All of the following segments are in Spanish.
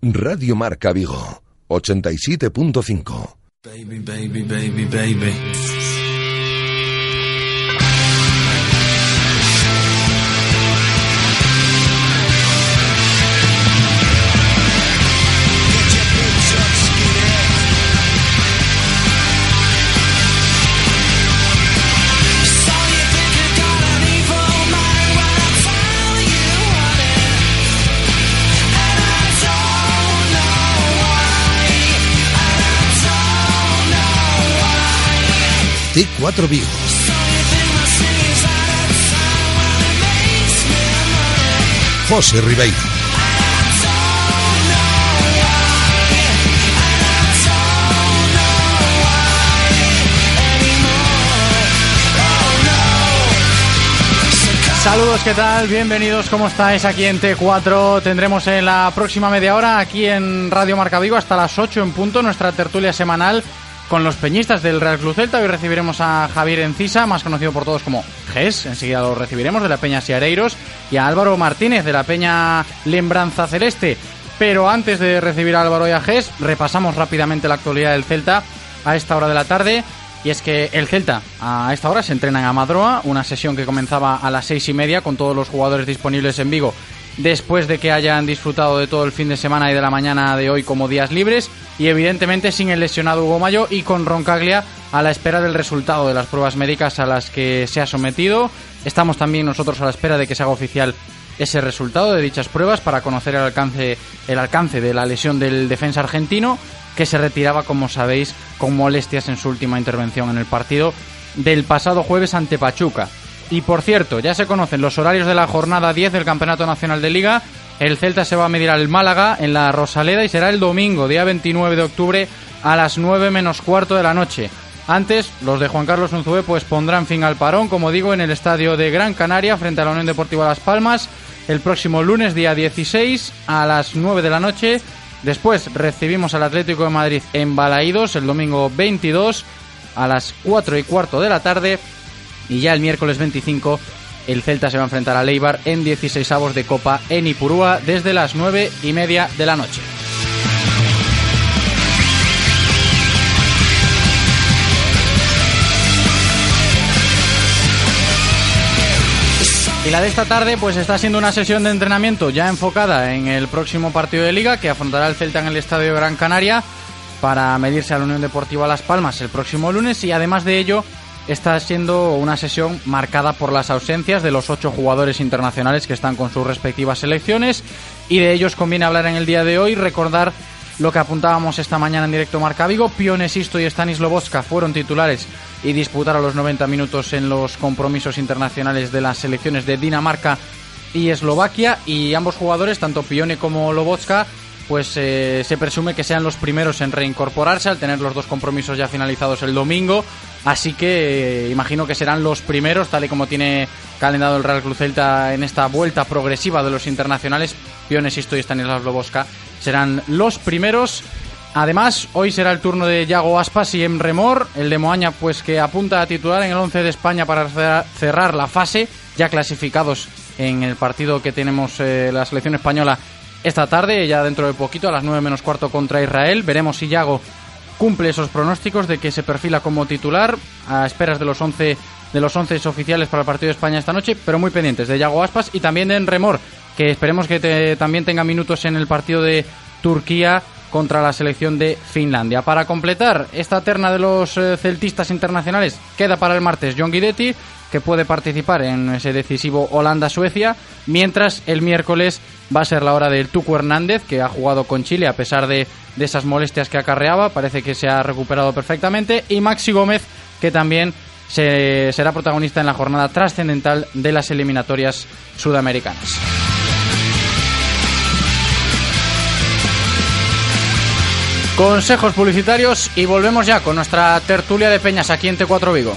Radio Marca Vigo, 87.5. Baby, baby, baby, baby. T4 Vigo. José Ribeiro. Saludos, ¿qué tal? Bienvenidos, ¿cómo estáis? Aquí en T4 tendremos en la próxima media hora, aquí en Radio Marca Vigo, hasta las 8 en punto, nuestra tertulia semanal con los peñistas del Real Club Celta. Hoy recibiremos a Javier Encisa, más conocido por todos como GES, enseguida lo recibiremos, de la Peña Siareiros, y a Álvaro Martínez, de la Peña Lembranza Celeste. Pero antes de recibir a Álvaro y a GES, repasamos rápidamente la actualidad del Celta a esta hora de la tarde. Y es que el Celta a esta hora se entrena en Amadroa, una sesión que comenzaba a las seis y media con todos los jugadores disponibles en Vigo después de que hayan disfrutado de todo el fin de semana y de la mañana de hoy como días libres y evidentemente sin el lesionado Hugo Mayo y con Roncaglia a la espera del resultado de las pruebas médicas a las que se ha sometido. Estamos también nosotros a la espera de que se haga oficial ese resultado de dichas pruebas para conocer el alcance, el alcance de la lesión del defensa argentino que se retiraba, como sabéis, con molestias en su última intervención en el partido del pasado jueves ante Pachuca. Y por cierto, ya se conocen los horarios de la jornada 10 del Campeonato Nacional de Liga. El Celta se va a medir al Málaga en la Rosaleda y será el domingo, día 29 de octubre, a las 9 menos cuarto de la noche. Antes, los de Juan Carlos Unzué pues pondrán fin al parón, como digo, en el estadio de Gran Canaria frente a la Unión Deportiva Las Palmas el próximo lunes, día 16, a las 9 de la noche. Después recibimos al Atlético de Madrid en Balaídos el domingo 22 a las 4 y cuarto de la tarde y ya el miércoles 25 el Celta se va a enfrentar a Leibar en 16 avos de Copa en Ipurúa desde las 9 y media de la noche. Y la de esta tarde pues está siendo una sesión de entrenamiento ya enfocada en el próximo partido de liga que afrontará el Celta en el Estadio Gran Canaria para medirse a la Unión Deportiva Las Palmas el próximo lunes y además de ello está siendo una sesión marcada por las ausencias de los ocho jugadores internacionales que están con sus respectivas selecciones y de ellos conviene hablar en el día de hoy, recordar lo que apuntábamos esta mañana en directo Marca Vigo, Pionesisto y Stanis Loboska fueron titulares y disputaron los 90 minutos en los compromisos internacionales de las selecciones de Dinamarca y Eslovaquia. Y ambos jugadores, tanto Pione como Loboska, pues eh, se presume que sean los primeros en reincorporarse al tener los dos compromisos ya finalizados el domingo. Así que eh, imagino que serán los primeros, tal y como tiene calendado el Real Cruz Celta en esta vuelta progresiva de los internacionales. Piones y Stanislav Loboska serán los primeros. Además, hoy será el turno de Yago Aspas y Emre Mor, el de Moaña, pues que apunta a titular en el 11 de España para cerrar la fase, ya clasificados en el partido que tenemos eh, la selección española esta tarde, ya dentro de poquito, a las 9 menos cuarto contra Israel. Veremos si Yago cumple esos pronósticos de que se perfila como titular a esperas de los 11 de los 11 oficiales para el partido de España esta noche, pero muy pendientes de Yago Aspas y también de Enremor, que esperemos que también tenga minutos en el partido de Turquía contra la selección de Finlandia. Para completar esta terna de los eh, celtistas internacionales, queda para el martes John Guidetti, que puede participar en ese decisivo Holanda-Suecia, mientras el miércoles va a ser la hora del Tuco Hernández, que ha jugado con Chile a pesar de, de esas molestias que acarreaba, parece que se ha recuperado perfectamente, y Maxi Gómez, que también se, será protagonista en la jornada trascendental de las eliminatorias sudamericanas. consejos publicitarios y volvemos ya con nuestra tertulia de peñas aquí en T4 Vigo.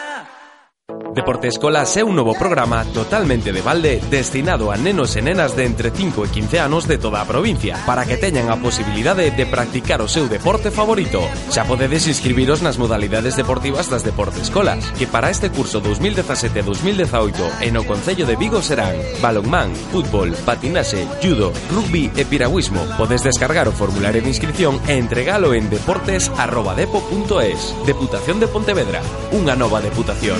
Deporte Escola é un novo programa totalmente de balde destinado a nenos e nenas de entre 5 e 15 anos de toda a provincia para que teñan a posibilidade de practicar o seu deporte favorito. Xa podedes inscribiros nas modalidades deportivas das Deporte Escolas, que para este curso 2017-2018 en o Concello de Vigo serán balonmán, fútbol, patinaxe, judo, rugby e piragüismo. Podes descargar o formulario de inscripción e entregalo en deportes.depo.es. Deputación de Pontevedra, unha nova deputación.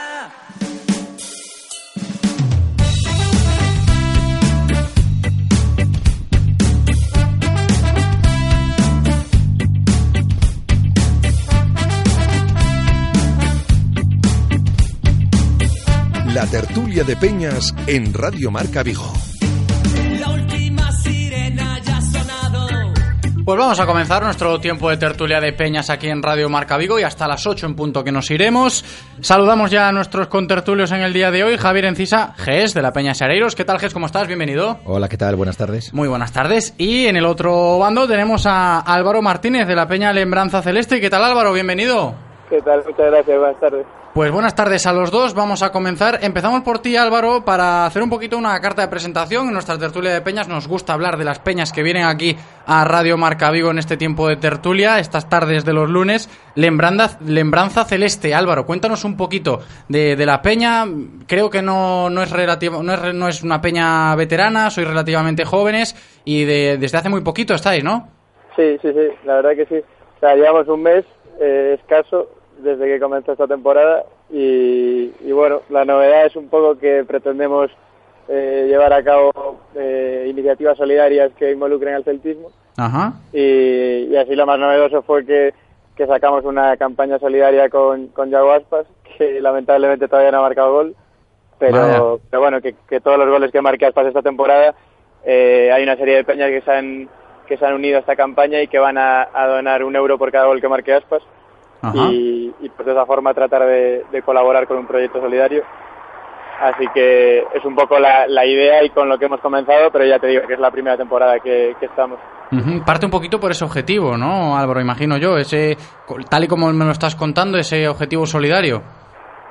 La tertulia de Peñas en Radio Marca Vigo. Pues vamos a comenzar nuestro tiempo de tertulia de peñas aquí en Radio Marca Vigo y hasta las 8 en punto que nos iremos. Saludamos ya a nuestros contertulios en el día de hoy. Javier Encisa, GES de la Peña Sereiros. ¿Qué tal, GES? ¿Cómo estás? Bienvenido. Hola, ¿qué tal? Buenas tardes. Muy buenas tardes. Y en el otro bando tenemos a Álvaro Martínez de la Peña Lembranza Celeste. ¿Qué tal, Álvaro? Bienvenido. ¿Qué tal? Muchas gracias, buenas tardes. Pues buenas tardes a los dos. Vamos a comenzar. Empezamos por ti, Álvaro, para hacer un poquito una carta de presentación. En nuestra tertulia de peñas nos gusta hablar de las peñas que vienen aquí a Radio Marca Vigo en este tiempo de tertulia, estas tardes de los lunes. Lembranza, Lembranza Celeste. Álvaro, cuéntanos un poquito de, de la peña. Creo que no, no, es relativo, no, es, no es una peña veterana, sois relativamente jóvenes y de, desde hace muy poquito estáis, ¿no? Sí, sí, sí, la verdad que sí. O sea, llevamos un mes eh, escaso desde que comenzó esta temporada y, y, bueno, la novedad es un poco que pretendemos eh, llevar a cabo eh, iniciativas solidarias que involucren al celtismo. Ajá. y, y, así lo más novedoso fue que, que sacamos una campaña solidaria con, con Yago Aspas que lamentablemente todavía no ha marcado gol pero, pero bueno, que, que, todos los goles que marque Aspas esta temporada eh, hay una serie de peñas que se han que se han unido a esta campaña y que van a, a donar un euro por cada gol que marque Aspas y, y, pues de esa forma tratar de, de, colaborar con un proyecto solidario. Así que es un poco la, la, idea y con lo que hemos comenzado, pero ya te digo que es la primera temporada que, que estamos. Uh -huh. Parte un poquito por ese objetivo, ¿no, Álvaro? Imagino yo, ese tal y como me lo estás contando, ese objetivo solidario.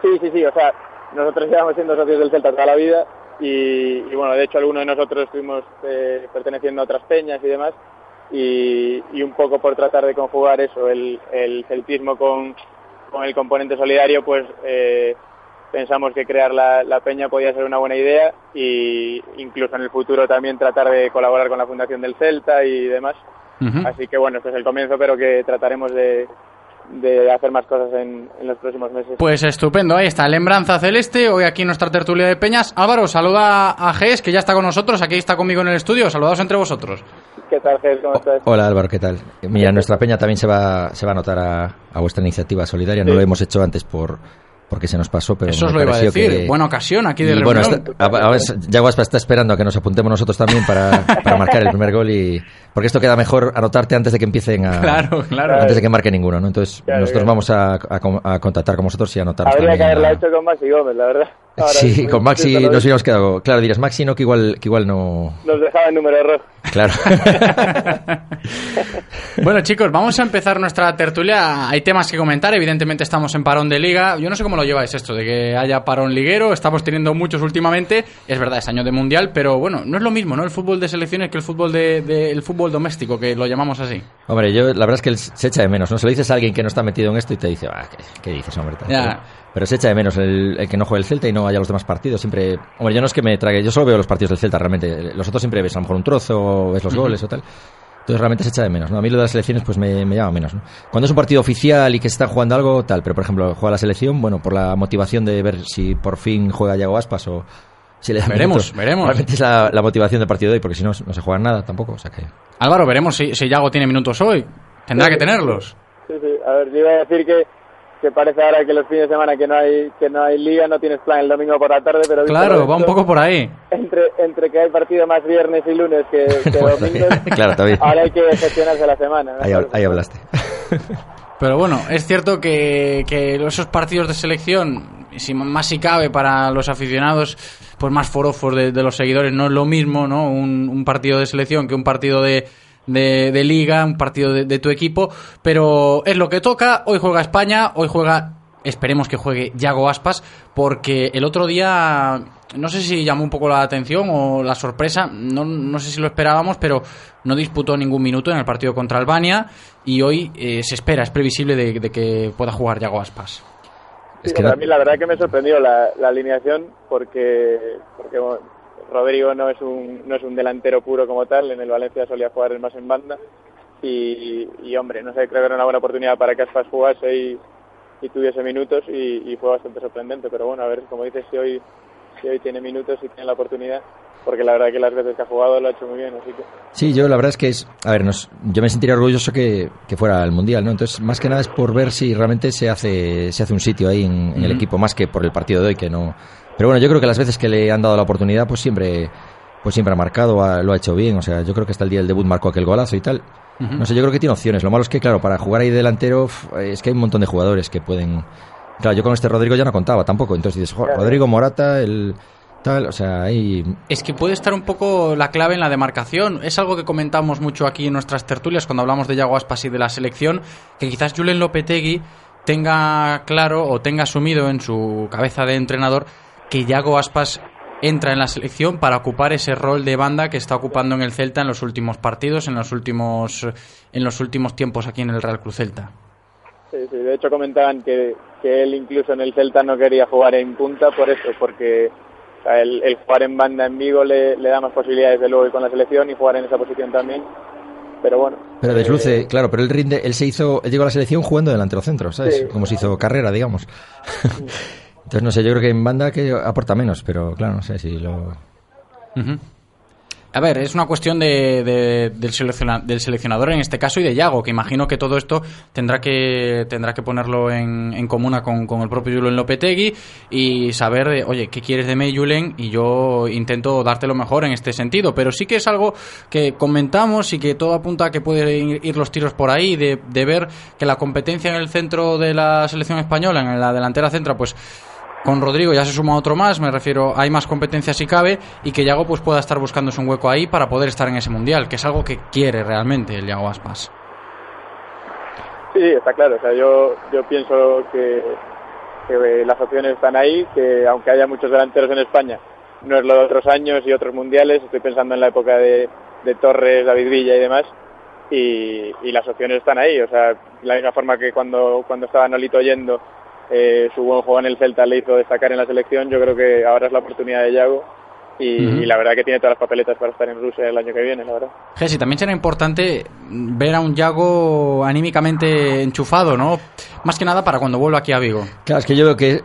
Sí, sí, sí, o sea, nosotros llevamos siendo socios del Celta toda la vida y, y bueno, de hecho algunos de nosotros estuvimos eh, perteneciendo a otras peñas y demás y, y, un poco por tratar de conjugar eso, el, el celtismo con, con, el componente solidario, pues eh, pensamos que crear la, la, peña podía ser una buena idea y incluso en el futuro también tratar de colaborar con la Fundación del Celta y demás. Uh -huh. Así que bueno, este es el comienzo, pero que trataremos de, de hacer más cosas en, en, los próximos meses. Pues estupendo, ahí está, Lembranza Celeste, hoy aquí nuestra tertulia de Peñas. Álvaro, saluda a Ges, que ya está con nosotros, aquí está conmigo en el estudio, saludaos entre vosotros. ¿Qué tal, Ges? ¿Cómo estás? Hola, Álvaro, ¿qué tal? Mira, nuestra peña también se va, se va a notar a, a vuestra iniciativa solidaria, no lo hemos hecho antes por porque se nos pasó, pero Eso os lo iba a decir, que... buena ocasión aquí de y bueno, está, a, a ver, Yaguaspa está esperando a que nos apuntemos nosotros también para, para marcar el primer gol y porque esto queda mejor anotarte antes de que empiecen a claro, claro. antes de que marque ninguno, ¿no? Entonces claro, nosotros claro. vamos a, a, a, contactar con vosotros y anotaros Habría que haberla hecho con Maxi Gómez, la verdad. Ahora, sí, con Maxi nos hubiéramos quedado. Claro, dirás Maxi no que igual que igual no. Nos dejaba el número rojo. Claro. bueno, chicos, vamos a empezar nuestra tertulia. Hay temas que comentar. Evidentemente, estamos en parón de liga. Yo no sé cómo lo lleváis esto, de que haya parón liguero. Estamos teniendo muchos últimamente. Es verdad, es año de mundial, pero bueno, no es lo mismo, ¿no? El fútbol de selecciones que el fútbol de, de el fútbol doméstico, que lo llamamos así. Hombre, yo la verdad es que se echa de menos, ¿no? Se lo dices a alguien que no está metido en esto y te dice, ah, ¿qué, qué dices, hombre? Ya. Pero se echa de menos el, el, que no juegue el Celta y no haya los demás partidos. Siempre. Hombre, yo no es que me trague. Yo solo veo los partidos del Celta realmente. Los otros siempre ves a lo mejor un trozo, ves los goles o tal. Entonces Entonces realmente se echa de menos. ¿no? A mí lo de las selecciones pues me, me llama menos. ¿no? Cuando es un partido oficial y que se está jugando algo, tal. Pero por ejemplo, juega la selección, bueno, por la motivación de ver si por fin juega Yago Aspas o si le Veremos, minutos. veremos. Realmente es la, la motivación del partido de hoy, porque si no, no se juega nada tampoco. O sea que... Álvaro, veremos si, si Yago tiene minutos hoy. Tendrá que tenerlos. Sí, sí. A ver, yo iba a decir que, que parece ahora que los fines de semana que no hay que no hay liga, no tienes plan el domingo por la tarde, pero... Claro, va un poco por ahí. Entre, entre que hay partido más viernes y lunes que, que Bueno, domingos, claro, también. ahora hay que gestionarse la semana. ¿no? Ahí, ahí hablaste. Pero bueno, es cierto que, que esos partidos de selección, si más si cabe para los aficionados, pues más forofos de, los seguidores, no es lo mismo, ¿no? Un, un partido de selección que un partido de, de, de liga, un partido de, de tu equipo, pero es lo que toca. Hoy juega España, hoy juega, esperemos que juegue Yago Aspas, porque el otro día, no sé si llamó un poco la atención o la sorpresa, no, no sé si lo esperábamos, pero no disputó ningún minuto en el partido contra Albania y hoy eh, se espera, es previsible de, de que pueda jugar Yago Aspas. Es que no- mí la verdad que me sorprendió la, la alineación porque, porque bueno, Rodrigo no es un no es un delantero puro como tal, en el Valencia solía jugar más en banda y, y, hombre, no sé, creo que era una buena oportunidad para que Aspas jugase y, y tuviese minutos y, y fue bastante sorprendente, pero bueno, a ver, como dices, si hoy, si hoy tiene minutos y tiene la oportunidad, porque la verdad que las veces que ha jugado lo ha hecho muy bien, así que... Sí, yo la verdad es que es. A ver, nos, yo me sentiría orgulloso que, que fuera al mundial, ¿no? Entonces, más que nada es por ver si realmente se hace, se hace un sitio ahí en, en el equipo, más que por el partido de hoy, que no. Pero bueno, yo creo que las veces que le han dado la oportunidad, pues siempre, pues siempre ha marcado, ha- lo ha hecho bien. O sea, yo creo que hasta el día del debut marcó aquel golazo y tal. Ujú. No sé, yo creo que tiene opciones. Lo malo es que, claro, para jugar ahí delantero, es que hay un montón de jugadores que pueden. Claro, yo con este Rodrigo ya no contaba tampoco. Entonces dices, "Jo, Claro. Rodrigo Morata, el tal, o sea, ahí Es que puede estar un poco la clave en la demarcación. Es algo que comentamos mucho aquí en nuestras tertulias cuando hablamos de Yago Aspas y de la selección, que quizás Julen Lopetegui tenga claro o tenga asumido en su cabeza de entrenador que Yago Aspas entra en la selección para ocupar ese rol de banda que está ocupando en el Celta en los últimos partidos, en los últimos en los últimos tiempos aquí en el Real Cruz Celta. Sí, sí, de hecho comentaban que, que él incluso en el Celta no quería jugar en punta por eso, porque o sea, el, el jugar en banda en Vigo le, le da más posibilidades de luego ir con la selección y jugar en esa posición también. Pero bueno. Pero eh, desluce, claro, pero él rinde, él se hizo, él llegó a la selección jugando delantero centro, ¿sabes? Sí. Como se hizo carrera, digamos. Entonces, no sé, yo creo que en banda que aporta menos, pero claro, no sé si lo... Ujú. A ver, es una cuestión de, de- del, selecciona- del seleccionador en este caso y de Yago, que imagino que todo esto tendrá que tendrá que ponerlo en, en comuna con, con el propio Julen Lopetegui y saber, eh, oye, ¿qué quieres de mí, Julen? Y yo intento darte lo mejor en este sentido. Pero sí que es algo que comentamos y que todo apunta a que pueden ir los tiros por ahí, de, de ver que la competencia en el centro de la selección española, en la delantera centra, pues con Rodrigo ya se suma otro más, me refiero, hay más competencia si cabe y que Yago pues pueda estar buscándose un hueco ahí para poder estar en ese mundial, que es algo que quiere realmente el Yago Aspas. Sí, está claro. O sea, yo, yo pienso que, que las opciones están ahí, que aunque haya muchos delanteros en España, no es lo de otros años y otros mundiales. Estoy pensando en la época de, de Torres, David Villa y demás. Y, y las opciones están ahí. O sea, de la misma forma que cuando, cuando estaba Nolito yendo, eh, su buen juego en el Celta le hizo destacar en la selección, yo creo que ahora es la oportunidad de Yago. Y, la verdad que tiene todas las papeletas para estar en Rusia el año que viene, la verdad. Jesse, también será importante ver a un Yago anímicamente enchufado, ¿no? Más que nada para cuando vuelva aquí a Vigo. Claro, es que yo veo que, eh,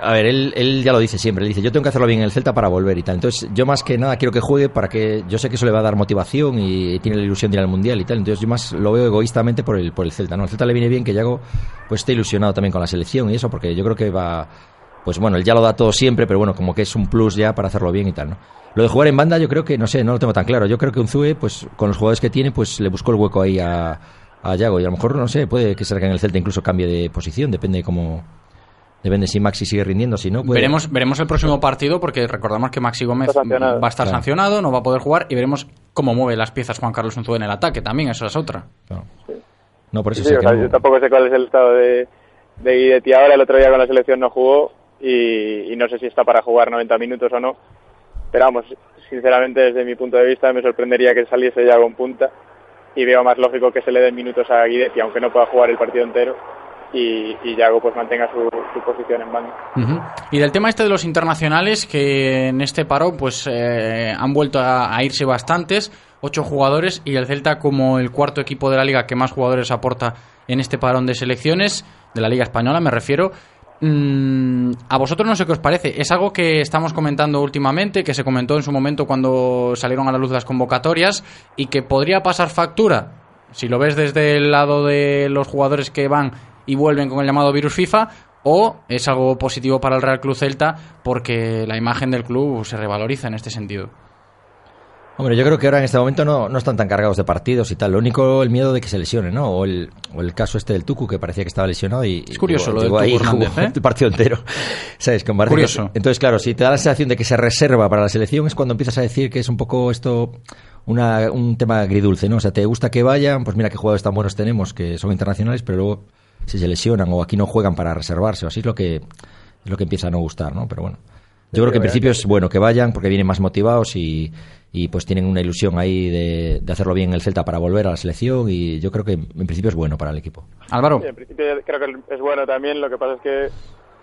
a ver, él, él ya lo dice siempre, él dice, yo tengo que hacerlo bien en el Celta para volver y tal. Entonces, yo más que nada quiero que juegue para que, yo sé que eso le va a dar motivación y tiene la ilusión de ir al Mundial y tal. Entonces, yo más lo veo egoístamente por el, por el Celta, ¿no? Al Celta le viene bien que Yago, pues, esté ilusionado también con la selección y eso, porque yo creo que va, pues bueno, él ya lo da todo siempre, pero bueno, como que es un plus ya para hacerlo bien y tal, ¿no? Lo de jugar en banda yo creo que, no sé, no lo tengo tan claro. Yo creo que Unzue, pues con los jugadores que tiene, pues le buscó el hueco ahí a, a Yago y a lo mejor, no sé, puede que salga en el Celta incluso cambie de posición, depende cómo... Depende si Maxi sigue rindiendo, si no, puede... Veremos, veremos el próximo partido porque recordamos que Maxi Gómez va a estar Claro. sancionado, no va a poder jugar y veremos cómo mueve las piezas Juan Carlos Unzué en el ataque también, eso es otra. Claro. No, por eso Sí, sé o que sea, no- yo tampoco sé cuál es el estado de, de Guidetti ahora. El otro día con la selección no jugó y, no sé si está para jugar 90 minutos o no. Pero vamos, sinceramente desde mi punto de vista me sorprendería que saliese ya con punta y veo más lógico que se le den minutos a Guidetti, aunque no pueda jugar el partido entero y, Yago pues mantenga su, posición en banda. Ujú. Y del tema este de los internacionales, que en este paro pues eh, han vuelto a, a irse bastantes. ocho jugadores y el Celta como el cuarto equipo de la liga que más jugadores aporta en este parón de selecciones, de la liga española me refiero. Mm, a vosotros no sé qué os parece. Es algo que estamos comentando últimamente, que se comentó en su momento cuando salieron a la luz las convocatorias y que podría pasar factura. Si lo ves desde el lado de los jugadores que van y vuelven con el llamado virus FIFA, o es algo positivo para el Real Club Celta porque la imagen del club se revaloriza en este sentido. Hombre, yo creo que ahora en este momento no, no están tan cargados de partidos y tal. Lo único, el miedo de que se lesione, ¿no? O el, o el caso este del Tucu, que parecía que estaba lesionado y... Es curioso lo del Tucu jugó ¿eh? el partido entero. ¿Sabes? Que- Curioso. entonces, claro, si te da la sensación de que se reserva para la selección es cuando empiezas a decir que es un poco esto... Una, un tema agridulce, ¿no? O sea, te gusta que vayan, pues mira qué jugadores tan buenos tenemos que son internacionales, pero luego si se lesionan o aquí no juegan para reservarse o así es lo que es lo que empieza a no gustar, ¿no? Pero bueno, yo creo que en principio es bueno que vayan porque vienen más motivados y, y pues tienen una ilusión ahí de, de hacerlo bien en el Celta para volver a la selección y yo creo que en principio es bueno para el equipo. Álvaro. Sí, en principio creo que es bueno también, lo que pasa es que,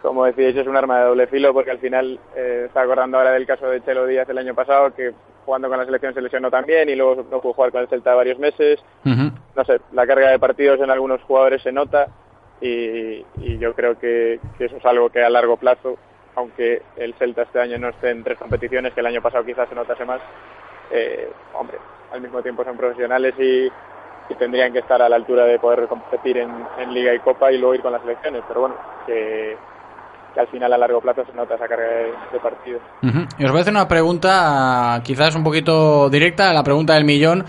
como decíais, es un arma de doble filo porque al final eh, está acordando ahora del caso de Chelo Díaz el año pasado, que jugando con la selección se lesionó también y luego no pudo jugar con el Celta varios meses. No sé, la carga de partidos en algunos jugadores se nota y, y yo creo que, que eso es algo que a largo plazo, aunque el Celta este año no esté en tres competiciones, que el año pasado quizás se notase más, eh, hombre, al mismo tiempo son profesionales y, y tendrían que estar a la altura de poder competir en, en Liga y Copa y luego ir con las selecciones. Pero bueno, que, al final a largo plazo se nota esa carga de, de partidos. Y os voy a hacer una pregunta, quizás un poquito directa, la pregunta del millón.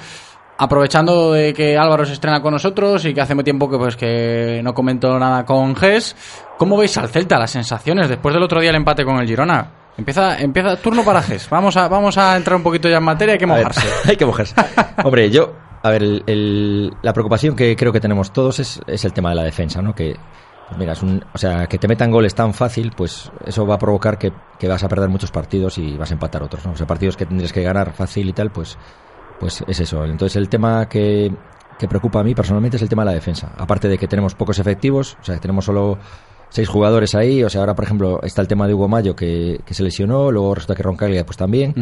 Aprovechando de que Álvaro se estrena con nosotros y que hace muy tiempo que pues que no comentó nada con Ges, ¿cómo veis al Celta las sensaciones después del otro día el empate con el Girona? Empieza, empieza turno para Ges. Vamos a, vamos a entrar un poquito ya en materia, hay que ver, mojarse. hay que mojarse. Hombre, yo, a ver, el- el- la preocupación que creo que tenemos todos es, es el tema de la defensa, ¿no? Que, pues mira, es un, o sea, que te metan goles tan fácil, pues eso va a provocar que, que vas a perder muchos partidos y vas a empatar otros, ¿no? O sea, partidos que tendrías que ganar fácil y tal, pues, pues es eso. Entonces, el tema que, que preocupa a mí personalmente es el tema de la defensa. Aparte de que tenemos pocos efectivos, o sea, que tenemos solo seis jugadores ahí, o sea, ahora, por ejemplo, está el tema de Hugo Mayo que, que se lesionó, luego resulta que Roncaglia, pues también.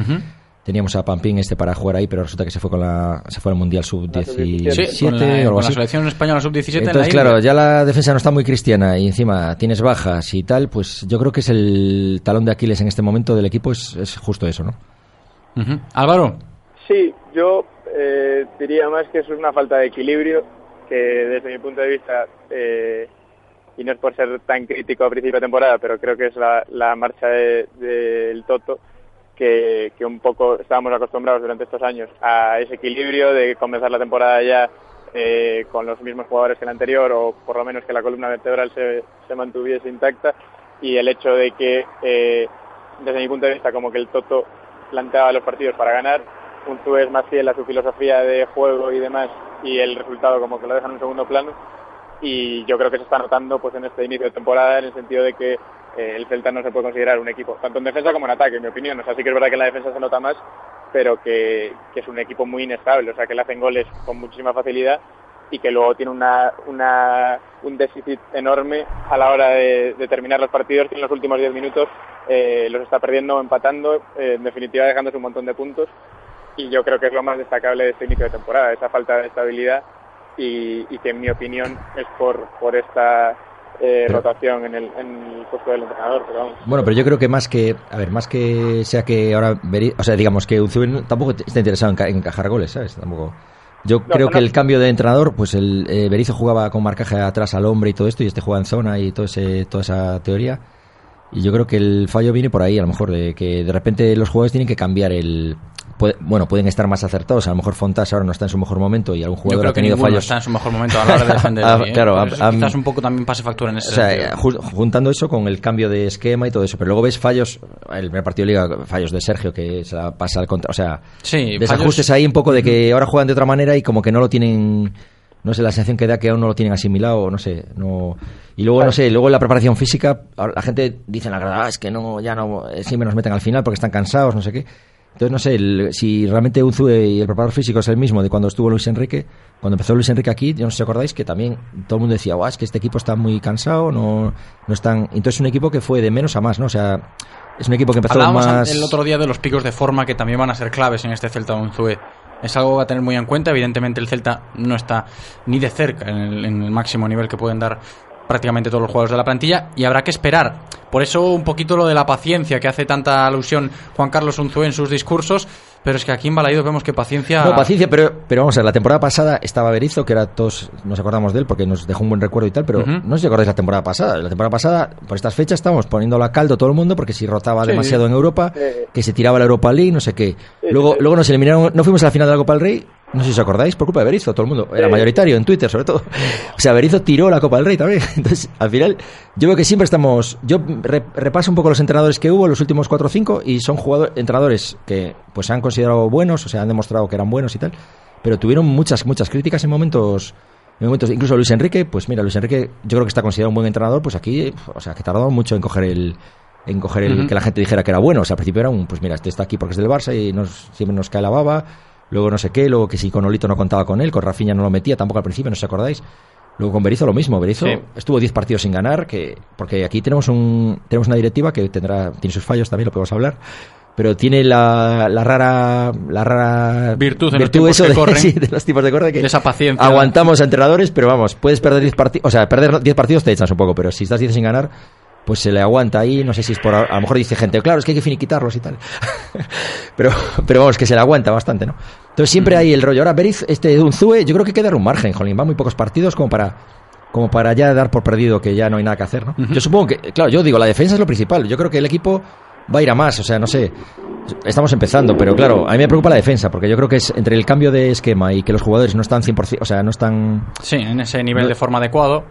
Teníamos a Pampín este para jugar ahí, pero resulta que se fue con la se fue al Mundial Sub-17 Sí, con la, o algo con la selección española sub-17 en la Entonces, claro, ya la defensa no está muy cristiana y encima tienes bajas y tal, pues yo creo que es el talón de Aquiles en este momento del equipo, es, es justo eso, ¿no? Álvaro. Sí, yo eh, diría más que eso es una falta de equilibrio, que desde mi punto de vista, eh, y no es por ser tan crítico a principio de temporada, pero creo que es la, marcha de- del Toto, que, un poco estábamos acostumbrados durante estos años a ese equilibrio de comenzar la temporada ya eh, con los mismos jugadores que el anterior, o por lo menos que la columna vertebral se, se mantuviese intacta, y el hecho de que, desde mi punto de vista, como que el Toto planteaba los partidos para ganar, un es más fiel a su filosofía de juego y demás, y el resultado como que lo deja en un segundo plano, y yo creo que se está notando pues en este inicio de temporada en el sentido de que eh, el Celta no se puede considerar un equipo, tanto en defensa como en ataque, en mi opinión. O sea, sí que es verdad que en la defensa se nota más, pero que, es un equipo muy inestable, o sea, que le hacen goles con muchísima facilidad y que luego tiene una, un déficit enorme a la hora de, terminar los partidos, que en los últimos 10 minutos eh, los está perdiendo empatando, eh, en definitiva dejándose un montón de puntos. Y yo creo que es lo más destacable de este inicio de temporada, esa falta de estabilidad y, y que en mi opinión es por, por esta eh, Pero- rotación en el, en el puesto del entrenador. Pero vamos. Bueno, pero yo creo que más que, a ver, más que sea que ahora, o sea, digamos que Unzué tampoco está interesado en, ca- en encajar goles, ¿sabes? Tampoco. Yo creo no, que no. el cambio de entrenador, pues el eh, Berizzo jugaba con marcaje atrás al hombre y todo esto, y este juega en zona y todo ese, toda esa teoría. Y yo creo que el fallo viene por ahí, a lo mejor, de que de repente los jugadores tienen que cambiar el. Puede- bueno, pueden estar más acertados. A lo mejor Fontas ahora no está en su mejor momento y algún Yo jugador creo ha que tenido ninguno fallos. está en su mejor momento a la hora de defender. Ah, claro, eso ah, quizás un poco también pase factura en ese O sea, juntando eso con el cambio de esquema y todo eso, pero luego ves fallos, el primer partido de liga, fallos de Sergio que se la pasa al contra, o sea, Sí, desajustes fallos- ahí un poco de que ahora juegan de otra manera y como que no lo tienen, no sé, la sensación que da que aún no lo tienen asimilado, no sé, no y luego no sé, luego en la preparación física, la gente dice la verdad, "Ah, es que no, ya no, siempre nos meten al final porque están cansados, no sé qué. Entonces, no sé, el- si realmente Unzue y el preparador físico es el mismo de cuando estuvo Luis Enrique, cuando empezó Luis Enrique aquí, yo no sé si acordáis que también todo el mundo decía, "Guau, es que este equipo está muy cansado, no, no están... Entonces, es un equipo que fue de menos a más, ¿no? O sea, es un equipo que empezó Hablábamos más... el otro día de los picos de forma que también van a ser claves en este Celta Unzué. es algo a tener muy en cuenta. Evidentemente el Celta no está ni de cerca en el, en el máximo nivel que pueden dar prácticamente todos los jugadores de la plantilla y habrá que esperar. Por eso un poquito lo de la paciencia que hace tanta alusión Juan Carlos Unzué en sus discursos, pero es que aquí en Balaídos vemos que paciencia... No, paciencia, pero, pero vamos a ver, la temporada pasada estaba Berizo, que era todos, nos acordamos de él porque nos dejó un buen recuerdo y tal, pero Ujú. no sé si acordáis la temporada pasada. La temporada pasada, por estas fechas, estábamos poniéndolo a caldo todo el mundo porque si rotaba Sí. demasiado en Europa, que se tiraba la Europa League, no sé qué. Luego, luego nos eliminaron, no fuimos a la final de la Copa del Rey, no sé si os acordáis, por culpa de Berizzo, todo el mundo. Era mayoritario en Twitter, sobre todo. O sea, Berizzo tiró la Copa del Rey también. Entonces, al final, yo veo que siempre estamos. Yo re- repaso un poco los entrenadores que hubo, los últimos 4 o 5, y son jugadores, entrenadores que pues se han considerado buenos, o sea, han demostrado que eran buenos y tal, pero tuvieron muchas, muchas críticas en momentos. En momentos, incluso Luis Enrique, pues mira, Luis Enrique, yo creo que está considerado un buen entrenador, pues aquí, o sea, que tardó mucho en coger el, en coger el que la gente dijera que era bueno. O sea, al principio era un, pues mira, este está aquí porque es del Barça y nos, siempre nos cae la baba. Luego no sé qué, luego que si con Olito no contaba con él, con Rafinha no lo metía tampoco al principio, no os acordáis. Luego con Berizzo lo mismo, Berizzo Sí. estuvo 10 partidos sin ganar, que porque aquí tenemos un tenemos una directiva que tendrá tiene sus fallos también, lo podemos hablar. Pero tiene la, la rara la rara Virtud en los tiempos eso que de, corren. sí, de los tipos de corre que De esa paciencia. aguantamos a entrenadores, pero vamos, puedes perder 10 partidos, o sea, perder 10 partidos te echas un poco, pero si estás 10 sin ganar, pues se le aguanta ahí, no sé si es por a lo mejor dice gente, claro, es que hay que finiquitarlos y tal. pero pero vamos, que se le aguanta bastante, ¿no? Entonces siempre hay el rollo. Ahora Beriz, este Unzue, yo creo que hay que dar un margen, Jolín, va muy pocos partidos como para como para ya dar por perdido que ya no hay nada que hacer, ¿no? Yo supongo que, claro, yo digo, la defensa es lo principal. Yo creo que el equipo va a ir a más, o sea, no sé. Estamos empezando, pero claro, a mí me preocupa la defensa, porque yo creo que es entre el cambio de esquema y que los jugadores no están 100%, o sea, no están... Sí, en ese nivel No- de forma adecuado,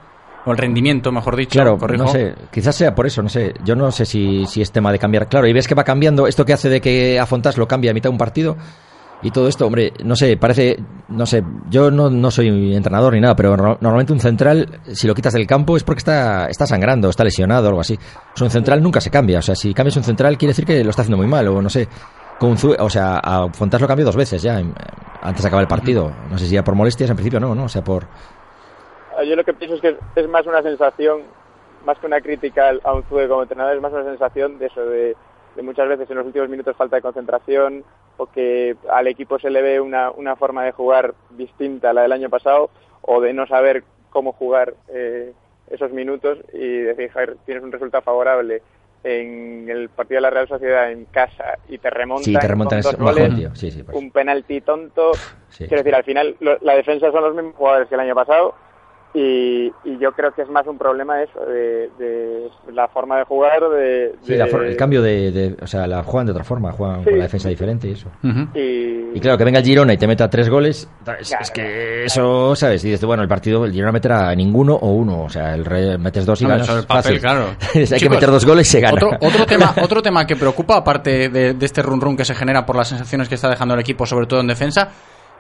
o el rendimiento, mejor dicho, Claro, corrijo. no sé, quizás sea por eso, no sé. Yo no sé si, si es tema de cambiar. Claro, y ves que va cambiando, esto que hace de que a Fontás lo cambia a mitad de un partido y todo esto, hombre, no sé, parece, no sé, yo no, no soy entrenador ni nada, pero no- normalmente un central, si lo quitas del campo es porque está, está sangrando, está lesionado o algo así. O sea, un central nunca se cambia, o sea, si cambias un central quiere decir que lo está haciendo muy mal, o no sé. Con Zue- o sea, a Fontás lo cambió dos veces ya, antes de acabar el partido. No sé si ya por molestias, en principio no, ¿no? O sea, por... Ah, Yo lo que pienso es que es más una sensación, más que una crítica a un Zue como entrenador, es más una sensación de eso, de, de muchas veces en los últimos minutos falta de concentración o que al equipo se le ve una, una forma de jugar distinta a la del año pasado o de no saber cómo jugar eh, esos minutos y decir, "Joder, tienes un resultado favorable en el partido de la Real Sociedad en casa y te remontan, Sí, te remontan con dos goles, tío. Sí, sí, un penalti tonto. Quiero decir, al final lo- la defensa son los mismos jugadores que el año pasado y, y yo creo que es más un problema eso, de, de la forma de jugar, de... Sí, de- la for- el cambio de, de- O sea, la juegan de otra forma, juegan Sí. con la defensa diferente y eso. Y, Y claro, que venga el Girona y te meta tres goles, es, Claro, es que eso, ¿sabes? Y dices, bueno, el partido, el Girona meterá ninguno o uno, o sea, el Re- metes dos y Hombre, ganas. papel, fácil. claro. Hay que meter dos goles y se gana. Otro, otro, tema, otro tema que preocupa, aparte de, de este run run que se genera por las sensaciones que está dejando el equipo, sobre todo en defensa,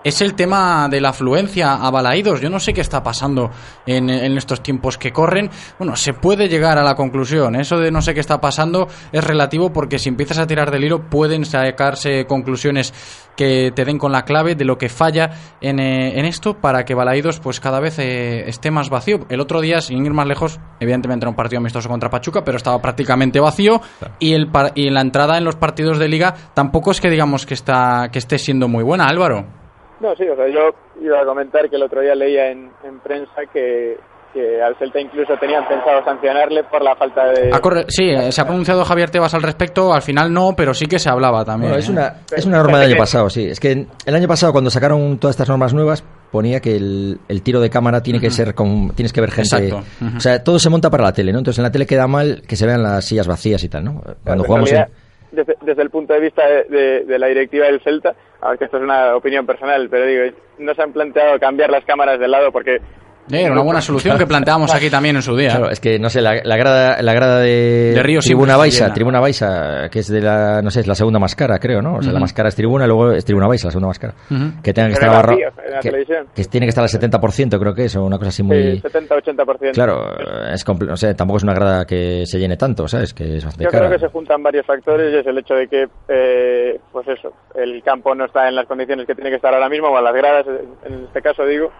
es el tema de la afluencia a Balaídos. Yo no sé qué está pasando en, en estos tiempos que corren. Bueno, se puede llegar a la conclusión. Eso de no sé qué está pasando es relativo porque si empiezas a tirar del hilo pueden sacarse conclusiones que te den con la clave de lo que falla en, eh, en esto para que Balaídos pues cada vez eh, esté más vacío. El otro día, sin ir más lejos, evidentemente era un partido amistoso contra Pachuca, pero estaba prácticamente vacío y, el y la entrada en los partidos de liga tampoco es que digamos que, está, que esté siendo muy buena, Álvaro. No, sí, o sea, yo iba a comentar que el otro día leía en, en prensa que, que al Celta incluso tenían pensado sancionarle por la falta de... Corre- sí, eh, se ha pronunciado Javier Tebas al respecto, al final no, pero sí que se hablaba también. Bueno, es ¿eh? una, es una norma del año pasado, sí. Es que el año pasado, cuando sacaron todas estas normas nuevas, ponía que el, el tiro de cámara tiene que ser con. Tienes que ver gente. Exacto. O sea, todo se monta para la tele, ¿no? Entonces en la tele queda mal que se vean las sillas vacías y tal, ¿no? Cuando En jugamos en. realidad, desde, desde el punto de vista de, de- de la directiva del Celta, a ver que esto es una opinión personal, pero digo, no se han planteado cambiar las cámaras del lado porque Era una buena solución que planteamos aquí también en su día. Claro, es que no sé, la, la grada, la grada de, De Río Tribuna Baixa. Tribuna Baixa, que es de la, no sé, es la segunda más cara, creo, ¿no? O sea, la más cara es Tribuna, luego es Tribuna Baixa, la segunda más cara. Que tenga que estar la que, televisión. que tiene que estar al 70%, creo que es, o una cosa así muy... sí, 70-80%. Claro, es no sé, tampoco es una grada que se llene tanto, ¿sabes? Que es bastante Yo cara. creo que se juntan varios factores y es el hecho de que, eh, pues eso, el campo no está en las condiciones que tiene que estar ahora mismo, o las gradas, en este caso digo,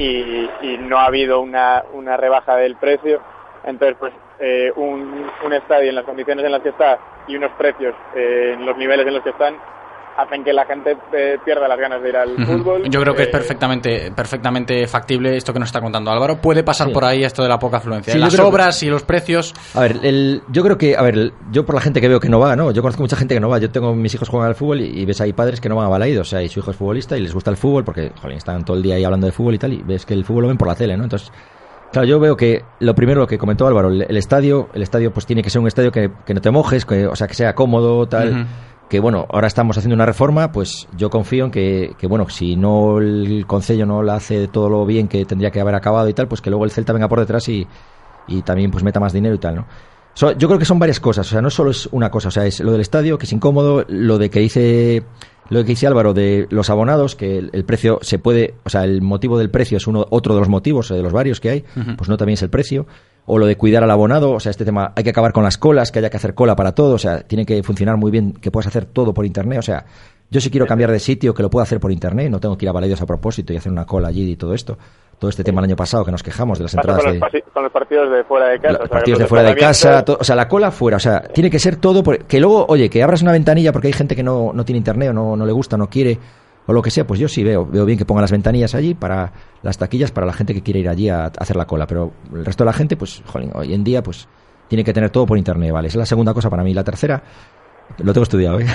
y, y no ha habido una, una rebaja del precio. Entonces, pues eh, un, un estadio en las condiciones en las que está y unos precios eh, en los niveles en los que están, hacen que la gente eh, pierda las ganas de ir al fútbol. Yo creo que es Eh, perfectamente, perfectamente factible esto que nos está contando Álvaro. Puede pasar Sí. por ahí esto de la poca afluencia. Sí, Las que- obras y los precios. A ver, el, yo creo que, a ver, el- yo por la gente que veo que no va, ¿no? Yo conozco mucha gente que no va. Yo tengo mis hijos juegan al fútbol y, y ves ahí padres que no van a Balaidos. O sea, y su hijo es futbolista y les gusta el fútbol porque, jolín, están todo el día ahí hablando de fútbol y tal. Y ves que el fútbol lo ven por la tele, ¿no? Entonces, claro, yo veo que lo primero que comentó Álvaro, el, el estadio, el estadio pues tiene que ser un estadio que, que no te mojes, que, o sea, que sea cómodo, tal. Que bueno, ahora estamos haciendo una reforma, pues yo confío en que, que bueno, si no el Concello no la hace todo lo bien que tendría que haber acabado y tal, pues que luego el Celta venga por detrás y, y también pues meta más dinero y tal, ¿no? So- yo creo que son varias cosas, o sea, no solo es una cosa, o sea, es lo del estadio, que es incómodo, lo de que dice lo que dice Álvaro de los abonados, que el, el precio se puede, o sea, el motivo del precio es uno otro de los motivos, eh, de los varios que hay, pues no también es el precio, o lo de cuidar al abonado, o sea, este tema, hay que acabar con las colas, que haya que hacer cola para todo, o sea, tiene que funcionar muy bien, que puedas hacer todo por internet, o sea, yo si quiero cambiar de sitio, que lo pueda hacer por internet, no tengo que ir a Balaidos a propósito y hacer una cola allí y todo esto. Todo este tema el año pasado que nos quejamos de las pasa entradas con, de los, con los partidos de fuera de casa. la- o sea, partidos de los fuera de casa, desplazamientos- to- o sea, la cola fuera, o sea, tiene que ser todo, por- que luego, oye, que abras una ventanilla porque hay gente que no, no tiene internet o no, no le gusta, no quiere, o lo que sea, pues yo sí veo, veo bien que pongan las ventanillas allí para las taquillas para la gente que quiere ir allí a, a hacer la cola, pero el resto de la gente, pues, jolín, hoy en día, pues, tiene que tener todo por internet, ¿vale? Esa es la segunda cosa para mí. La tercera, lo tengo estudiado, ¿eh?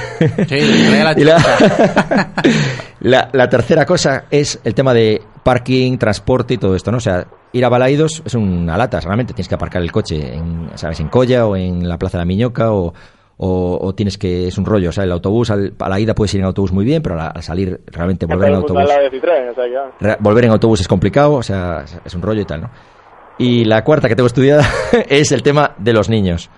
Sí, la Y la, la, la tercera cosa es el tema de parking, transporte y todo esto, ¿no? O sea, ir a Balaidos es una lata, realmente tienes que aparcar el coche en, ¿sabes? En Colla o en la Plaza de la Miñoca o, o, o tienes que, es un rollo, o sea, el autobús, al- a la ida puedes ir en autobús muy bien, pero al salir realmente volver en autobús o sea, re- volver en autobús es complicado, o sea, es un rollo y tal, ¿no? Y la cuarta que tengo estudiada es el tema de los niños.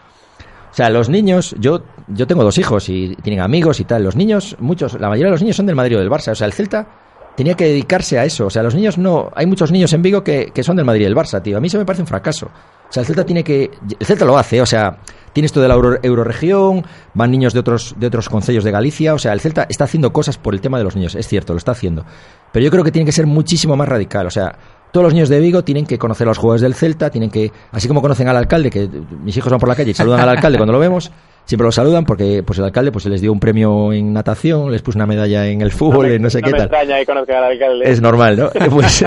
O sea, los niños, yo, yo tengo dos hijos y tienen amigos y tal. Los niños, muchos, la mayoría de los niños son del Madrid o del Barça. O sea, el Celta tenía que dedicarse a eso. O sea, los niños no. Hay muchos niños en Vigo que, que son del Madrid y del Barça, tío. A mí eso me parece un fracaso. O sea, el Celta tiene que. El Celta lo hace, o sea, tiene esto de la Euro- Euroregión, van niños de otros, de otros concellos de Galicia. O sea, el Celta está haciendo cosas por el tema de los niños. Es cierto, lo está haciendo. Pero yo creo que tiene que ser muchísimo más radical. O sea, todos los niños de Vigo tienen que conocer a los jugadores del Celta, tienen que, así como conocen al alcalde, que mis hijos van por la calle y saludan al alcalde cuando lo vemos, siempre lo saludan porque pues el alcalde pues les dio un premio en natación, les puso una medalla en el fútbol, en no sé no qué me tal. extraña que conozca al alcalde. Es normal, ¿no? Pues,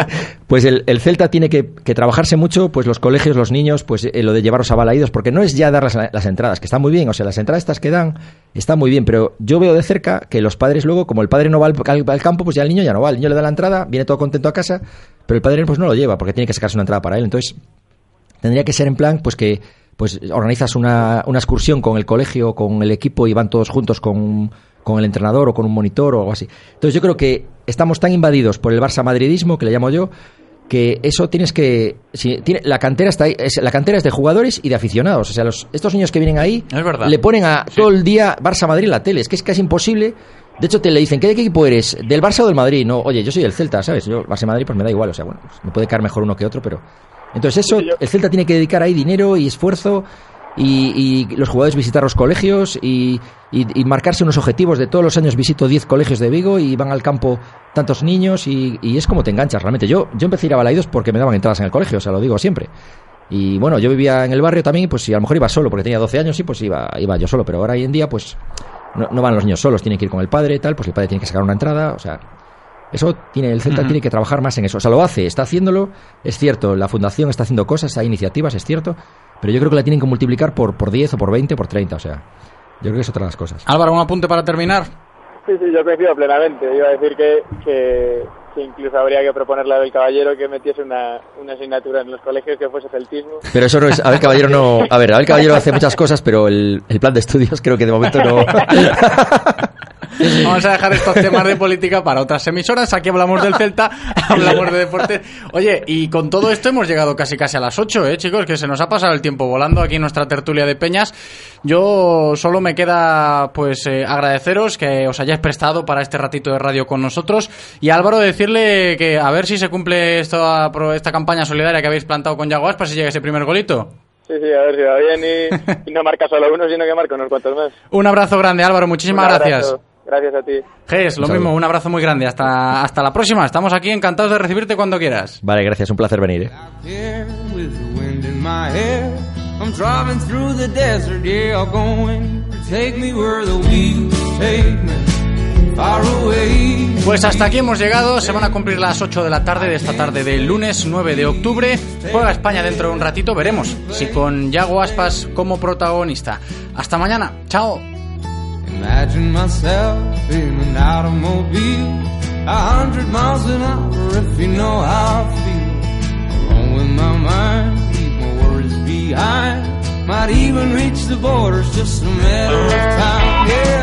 pues el, el Celta tiene que, que trabajarse mucho, pues los colegios, los niños, pues eh, lo de llevarlos a balaídos, porque no es ya dar las, las entradas, que está muy bien, o sea, las entradas estas que dan, están muy bien, pero yo veo de cerca que los padres luego, como el padre no va al, al- al campo, pues ya el niño ya no va, el niño le da la entrada, viene todo contento a casa, pero el padre pues no lo lleva, porque tiene que sacarse una entrada para él, entonces tendría que ser en plan, pues que pues organizas una, una excursión con el colegio, con el equipo y van todos juntos con, con el entrenador o con un monitor o algo así. Entonces yo creo que estamos tan invadidos por el Barça madridismo, que le llamo yo, que eso tienes que si tiene, la cantera está ahí, es, la cantera es de jugadores y de aficionados. O sea los, estos niños que vienen ahí Es verdad. le ponen a todo el día Barça Madrid en la tele. Es que es casi imposible. De hecho te le dicen ¿qué equipo eres? del Barça o del Madrid no oye yo soy del Celta sabes yo Barça Madrid pues me da igual. O sea bueno pues me puede caer mejor uno que otro pero entonces eso el Celta tiene que dedicar ahí dinero y esfuerzo y, y los jugadores visitar los colegios y, y- y marcarse unos objetivos de todos los años visito 10 colegios de Vigo y van al campo tantos niños y, y es como te enganchas realmente. Yo, yo empecé a ir a Balaidos porque me daban entradas en el colegio, o sea, lo digo siempre. Y bueno, yo vivía en el barrio también, pues si a lo mejor iba solo, porque tenía 12 años, sí, pues iba, iba yo solo, pero ahora hoy en día, pues no, no van los niños solos, tienen que ir con el padre y tal, pues el padre tiene que sacar una entrada, o sea, eso tiene, el Celta tiene que trabajar más en eso. O sea, lo hace, está haciéndolo, es cierto, la fundación está haciendo cosas, hay iniciativas, es cierto, pero yo creo que la tienen que multiplicar por, por 10 o por 20 o por 30, o sea, yo creo que es otra de las cosas. Álvaro, un apunte para terminar. Sí, sí, yo coincido plenamente. Iba a decir que, que, que incluso habría que proponerle a Abel Caballero que metiese una, una asignatura en los colegios que fuese celtismo. Pero eso no es, Abel Caballero no, a ver, Abel Caballero hace muchas cosas, pero el, el plan de estudios creo que de momento no. Vamos a dejar estos temas de política para otras emisoras. Aquí hablamos del Celta, hablamos de deporte. Oye, y con todo esto hemos llegado casi casi a las 8, ¿eh, chicos? Que se nos ha pasado el tiempo volando aquí en nuestra tertulia de Peñas. Yo solo me queda, pues, eh, agradeceros que os hayáis prestado para este ratito de radio con nosotros. Y Álvaro, decirle que a ver si se cumple esta, esta campaña solidaria que habéis plantado con Yaguas para si llega ese primer golito. Sí, sí, a ver si va bien y, y no marca solo uno, sino que marca unos cuantos más. Un abrazo grande, Álvaro. Muchísimas gracias. Gracias a ti. Ges, lo mismo, un abrazo muy grande. Hasta, hasta la próxima. Estamos aquí encantados de recibirte cuando quieras. Vale, gracias, un placer venir. ¿eh? here with the wind in my hair. I'm driving through the desert, yeah, I'm going to take me where the wheels take me. far away. Pues hasta aquí hemos llegado, se van a cumplir las 8 de la tarde de esta tarde del lunes 9 de octubre. Juega España dentro de un ratito, veremos si con Yago Aspas como protagonista. Hasta mañana, chao. Imagine myself in an automobile, a hundred miles an hour if you know how I feel. Alone with my mind, leave my worries behind. Might even reach the borders, just a matter of time. Yeah.